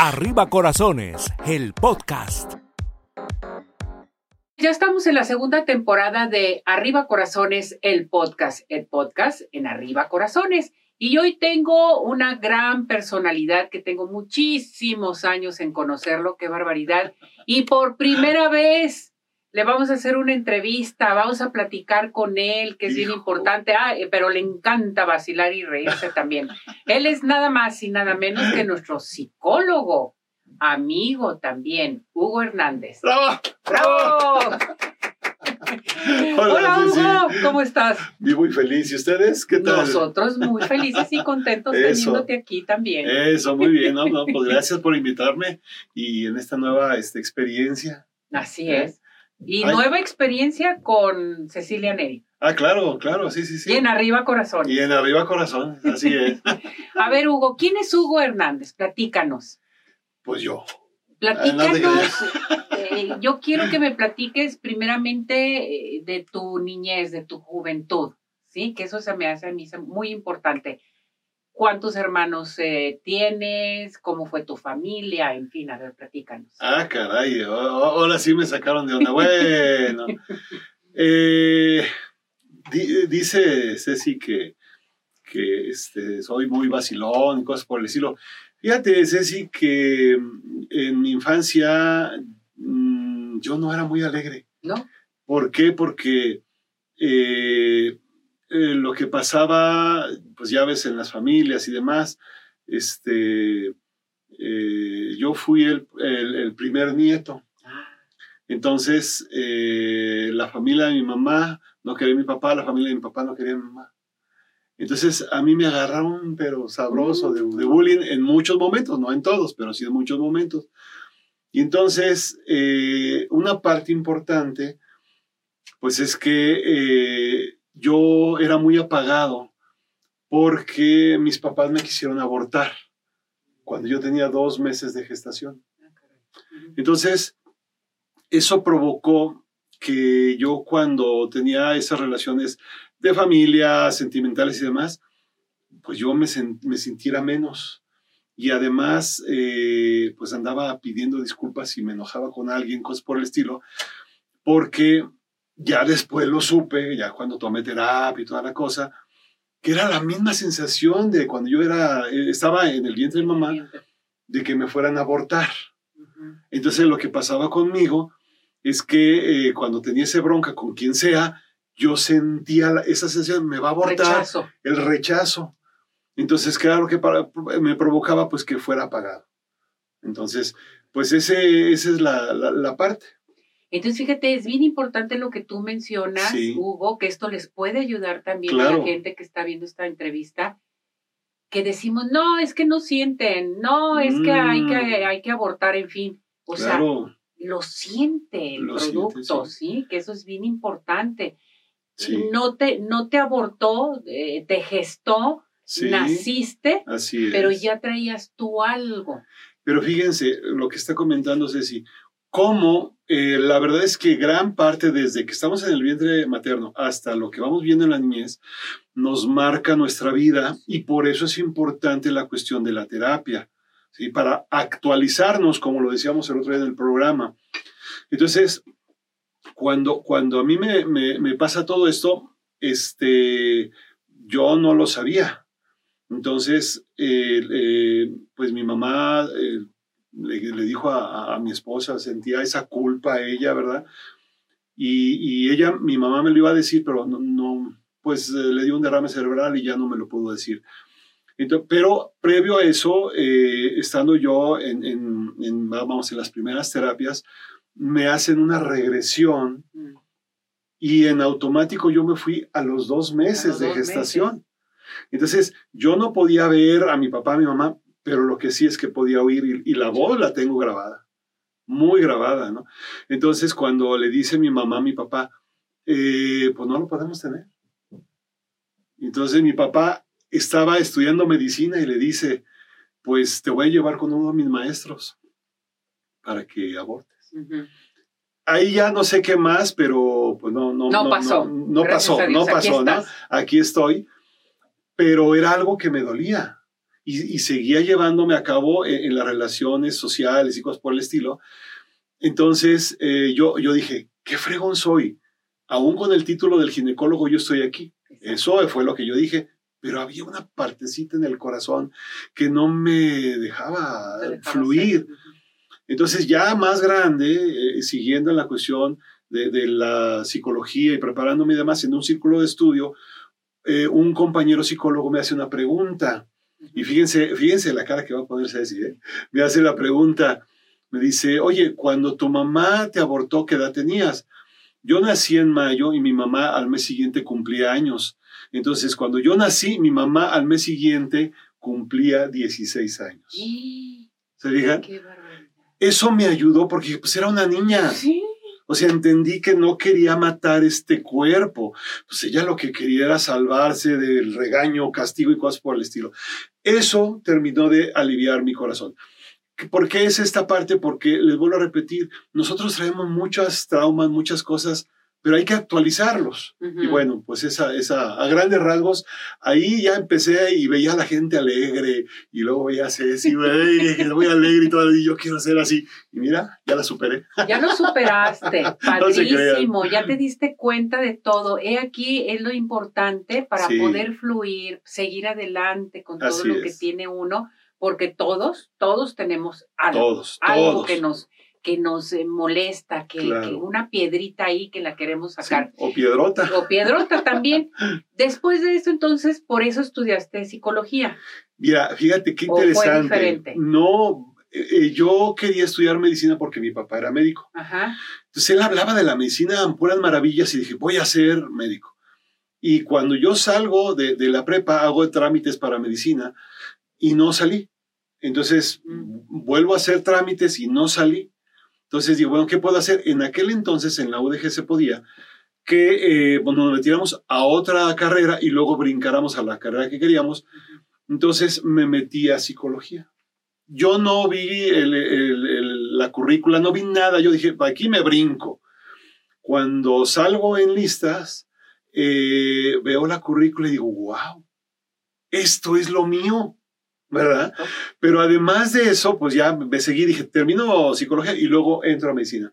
Arriba Corazones, el podcast. Ya estamos en la segunda temporada de Arriba Corazones, el podcast, el podcast en Arriba Corazones. Y hoy tengo una gran personalidad que tengo muchísimos años en conocerlo, qué barbaridad. Y por primera vez le vamos a hacer una entrevista, vamos a platicar con él, que es bien importante, ah, eh, pero le encanta vacilar y reírse también. Él es nada más y nada menos que nuestro psicólogo, amigo también, Hugo Hernández. ¡Bravo! ¡Bravo! Hola, Hugo, ¿cómo estás? Vivo y feliz. ¿Y ustedes? ¿Qué tal? Nosotros muy felices y contentos Eso. teniéndote aquí también. Eso, muy bien. No, no, pues gracias por invitarme y en esta nueva este, experiencia. Así ¿Eh? es. Y Ay. nueva experiencia con Cecilia Neri. Ah, claro, claro, sí, sí, sí. Y en Arriba Corazón. Y en arriba corazón, así es. A ver, Hugo, ¿quién es Hugo Hernández? Platícanos. Pues yo. Platícanos. eh, yo quiero que me platiques primeramente eh, de tu niñez, de tu juventud, ¿sí? Que eso se me hace a mí muy importante. ¿Cuántos hermanos eh, tienes? ¿Cómo fue tu familia? En fin, a ver, platícanos. Ah, caray, o- ahora sí me sacaron de onda. Bueno. Eh, di- dice Ceci que, que este, soy muy vacilón y cosas por el estilo. Fíjate, Ceci, que mm, en mi infancia mm, yo no era muy alegre. ¿No? ¿Por qué? Porque eh, eh, lo que pasaba, pues ya ves, en las familias y demás, este, eh, yo fui el, el- el primer nieto. Entonces, eh, la familia de mi mamá no quería a mi papá, la familia de mi papá no quería a mi mamá. Entonces, a mí me agarraron, pero sabroso, de, de bullying en muchos momentos, no en todos, pero sí en muchos momentos. Y entonces, eh, una parte importante, pues es que eh, yo era muy apagado porque mis papás me quisieron abortar cuando yo tenía dos meses de gestación. Entonces, eso provocó que yo cuando tenía esas relaciones de familia, sentimentales y demás, pues yo me, me sintiera menos. Y además, eh, pues andaba pidiendo disculpas si me enojaba con alguien, cosas por el estilo, porque ya después lo supe, ya cuando tomé terapia y toda la cosa, que era la misma sensación de cuando yo era, eh, estaba en el vientre de mamá, de que me fueran a abortar. Entonces lo que pasaba conmigo es que eh, cuando tenía ese bronca con quien sea, yo sentía la- esa sensación, me va a abortar, Rechazo. el rechazo. Entonces, claro que para- me provocaba pues que fuera apagado. Entonces, pues ese, esa es la, la- la parte. Entonces, fíjate, es bien importante lo que tú mencionas, Sí. Hugo, que esto les puede ayudar también a la gente que está viendo esta entrevista, que decimos, no, es que no sienten, no, es que, hay, que Mm. hay que abortar, en fin. O sea, lo siente el Lo producto, siente, sí. Que eso es bien importante. sí, No, te, no te abortó, eh, te gestó, sí, naciste, así pero ya traías tú algo. Pero fíjense lo que está comentando Ceci, cómo eh, la verdad es que gran parte desde que estamos en el vientre materno hasta lo que vamos viendo en la niñez nos marca nuestra vida y por eso es importante la cuestión de la terapia, ¿sí? para actualizarnos, como lo decíamos el otro día en el programa. Entonces, cuando, cuando a mí me, pasa todo esto, este, yo no lo sabía. Entonces, eh, eh, pues mi mamá le, le dijo a, a- mi esposa, sentía esa culpa a ella, ¿verdad? Y, y ella, mi mamá me lo iba a decir, pero no, no, pues eh, le dio un derrame cerebral y ya no me lo pudo decir. Entonces, pero previo a eso, eh, estando yo en, en- en, vamos, en las primeras terapias, me hacen una regresión Mm. y en automático yo me fui a los dos meses los de dos gestación. Entonces, yo no podía ver a mi papá, a mi mamá, pero lo que sí es que podía oír y, y la voz la tengo grabada, muy grabada, ¿no? Entonces, cuando le dice mi mamá a mi papá, eh, pues no lo podemos tener. Entonces, mi papá estaba estudiando medicina y le dice, pues te voy a llevar con uno de mis maestros para que abortes ahí ya no sé qué más, pero pues no, no, No pasó. No, no pasó, no aquí pasó, ¿no? estás. Aquí estoy. Pero era algo que me dolía. Y, seguía llevándome a cabo en, las relaciones sociales y cosas por el estilo. Entonces eh, yo, yo dije, qué fregón soy. Aún con el título del ginecólogo yo estoy aquí. Eso fue lo que yo dije, pero había una partecita en el corazón que no me dejaba, fluir. Entonces ya más grande, eh, siguiendo en la cuestión de, de, la psicología y preparándome y demás en un círculo de estudio, eh, un compañero psicólogo me hace una pregunta. Y fíjense, fíjense la cara que va a ponerse a decir, ¿eh? me hace la pregunta, me dice, oye, cuando tu mamá te abortó, ¿qué edad tenías? Yo nací en mayo y mi mamá al mes siguiente cumplía años. Entonces, cuando yo nací, mi mamá al mes siguiente cumplía 16 años. ¿Se fijan? Eso me ayudó porque pues era una niña. Sí. O sea, entendí que no quería matar este cuerpo. Pues ella lo que quería era salvarse del regaño, castigo y cosas por el estilo. Eso terminó de aliviar mi corazón. ¿Por qué es esta parte? Porque les vuelvo a repetir, nosotros traemos muchas traumas, muchas cosas pero hay que actualizarlos. Y bueno, pues esa, esa, a grandes rasgos, ahí ya empecé y veía a la gente alegre, y luego veía a Ceci, voy alegre y todo, y yo quiero ser así. Y mira, ya la superé. Ya lo superaste, padrísimo, ya te diste cuenta de todo. He aquí es lo importante para poder fluir, seguir adelante con todo lo que tiene uno, porque todos, todos tenemos algo, todos, algo que nos que nos eh, molesta, que, una piedrita ahí que la queremos sacar. o piedrota. O piedrota también. Después de eso, entonces, por eso estudiaste psicología. Mira, fíjate qué interesante. No, eh, eh, yo quería estudiar medicina porque mi papá era médico. Ajá. Entonces él hablaba de la medicina en puras maravillas y dije, voy a ser médico. Y cuando yo salgo de, de la prepa, hago trámites para medicina y no salí. Entonces mm. vuelvo a hacer trámites y no salí. Entonces digo, bueno, ¿qué puedo hacer? En aquel entonces en la UDG se podía que eh, bueno, nos metiéramos a otra carrera y luego brincáramos a la carrera que queríamos. Entonces me metí a psicología. Yo no vi la currícula, no vi nada. Yo dije, aquí me brinco. Cuando salgo en listas, eh, veo la currícula y digo, wow, esto es lo mío. ¿Verdad? Pero además de eso, pues ya me seguí, dije, termino psicología y luego entro a medicina.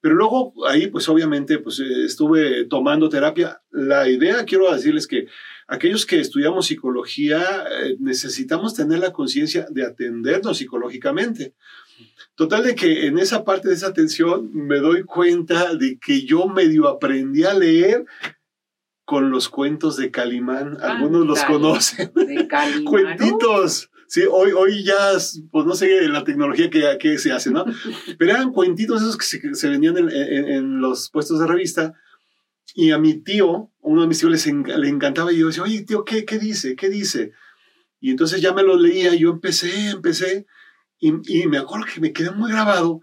Pero luego ahí, pues obviamente, pues eh, estuve tomando terapia. La idea, quiero decirles que aquellos que estudiamos psicología eh, necesitamos tener la conciencia de atendernos psicológicamente. Total de que en esa parte de esa atención me doy cuenta de que yo medio aprendí a leer con los cuentos de Calimán. Algunos los conocen. De Calimán. Cuentitos. Sí, hoy, hoy ya, pues no sé la tecnología que, que se hace, ¿no? Pero eran cuentitos esos que se, se vendían en, en, los puestos de revista. Y a mi tío, uno de mis tíos les le encantaba y yo decía, oye, tío, ¿qué, ¿qué dice? ¿Qué dice? Y entonces ya me lo leía yo empecé, empecé. Y, y me acuerdo que me quedé muy grabado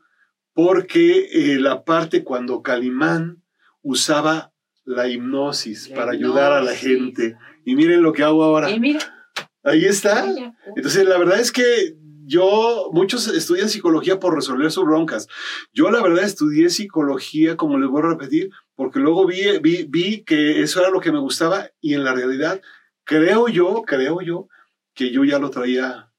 porque eh, la parte cuando Calimán usaba la hipnosis para ayudar a la gente. Y miren lo que hago ahora. Ahí está. Entonces, la verdad es que yo, muchos estudian psicología por resolver sus broncas. Yo, la verdad, estudié psicología, como les voy a repetir, porque luego vi, vi, vi que eso era lo que me gustaba y en la realidad, creo yo, creo yo, que yo ya lo traía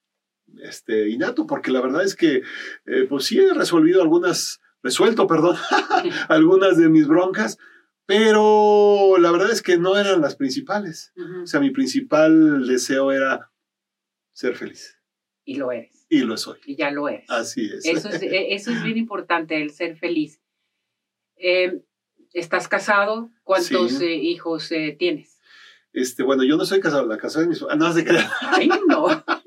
este, innato, porque la verdad es que, eh, pues sí he resolvido algunas, resuelto, perdón, algunas de mis broncas, pero la verdad es que no eran las principales. O sea, mi principal deseo era ser feliz. Y lo eres. Y lo soy. Y ya lo eres. Así es. Eso es, e, eso es bien importante, el ser feliz. Eh, ¿Estás casado? ¿Cuántos eh, hijos eh, tienes? Este, bueno, yo no soy casado, la casa de mis... Ah, no. Ay, no.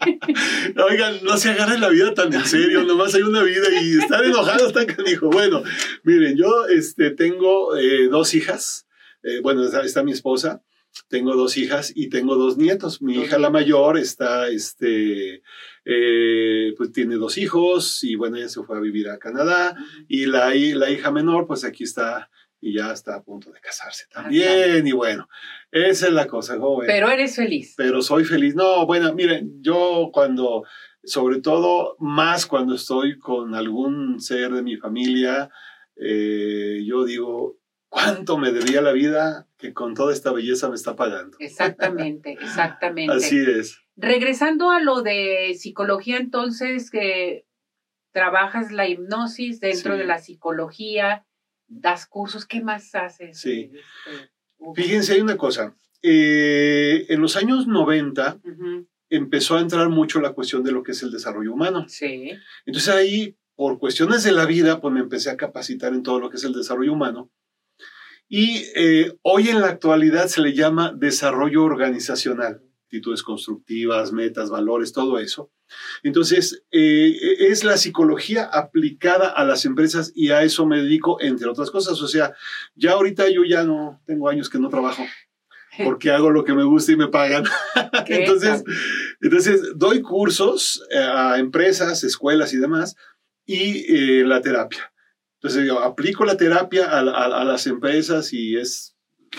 Oigan, no se agarren la vida tan en serio, nomás hay una vida y estar enojados están dijo Bueno, miren, yo este, tengo eh, dos hijas, eh, bueno, está, mi esposa, tengo dos hijas y tengo dos nietos. Mi hija, la mayor, está, este, eh, pues tiene dos hijos y bueno, ella se fue a vivir a Canadá y la, la hija menor, pues aquí está y ya está a punto de casarse ah, también. Y bueno, esa es la cosa, joven. Pero eres feliz. Pero soy feliz. No, bueno, miren, yo cuando, sobre todo más cuando estoy con algún ser de mi familia, eh, yo digo, ¿cuánto me debía la vida que con toda esta belleza me está pagando? Exactamente, exactamente. Así es. regresando a lo de psicología, entonces, que trabajas la hipnosis dentro Sí. de la psicología, das cursos, ¿qué más haces? Sí. Este, Fíjense, hay una cosa. Eh, en los años 90 ujú, empezó a entrar mucho la cuestión de lo que es el desarrollo humano. Sí. Entonces ahí, por cuestiones de la vida, pues me empecé a capacitar en todo lo que es el desarrollo humano. Y eh, hoy en la actualidad se le llama desarrollo organizacional, actitudes constructivas, metas, valores, todo eso. Entonces, eh, es la psicología aplicada a las empresas y a eso me dedico, entre otras cosas. O sea, ya ahorita yo ya no tengo años que no trabajo porque hago lo que me gusta y me pagan. ¿Qué entonces, entonces, doy cursos eh, a empresas, escuelas y demás, y eh, la terapia. Entonces, yo aplico la terapia a, a- a las empresas y es,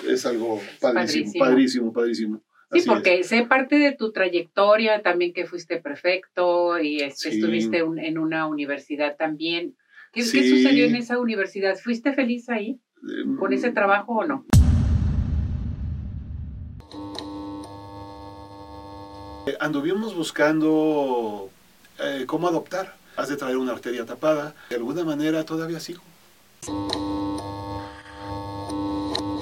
es algo padrísimo, padrísimo. padrísimo, padrísimo. Sí, Así porque sé parte de tu trayectoria también que fuiste prefecto y este, Sí. estuviste un- en una universidad también. ¿Qué, qué Sí. sucedió en esa universidad? ¿Fuiste feliz ahí es. con ese trabajo o no? Eh, Anduvimos buscando eh, cómo adoptar. Has de traer una arteria tapada. De alguna manera todavía sigo.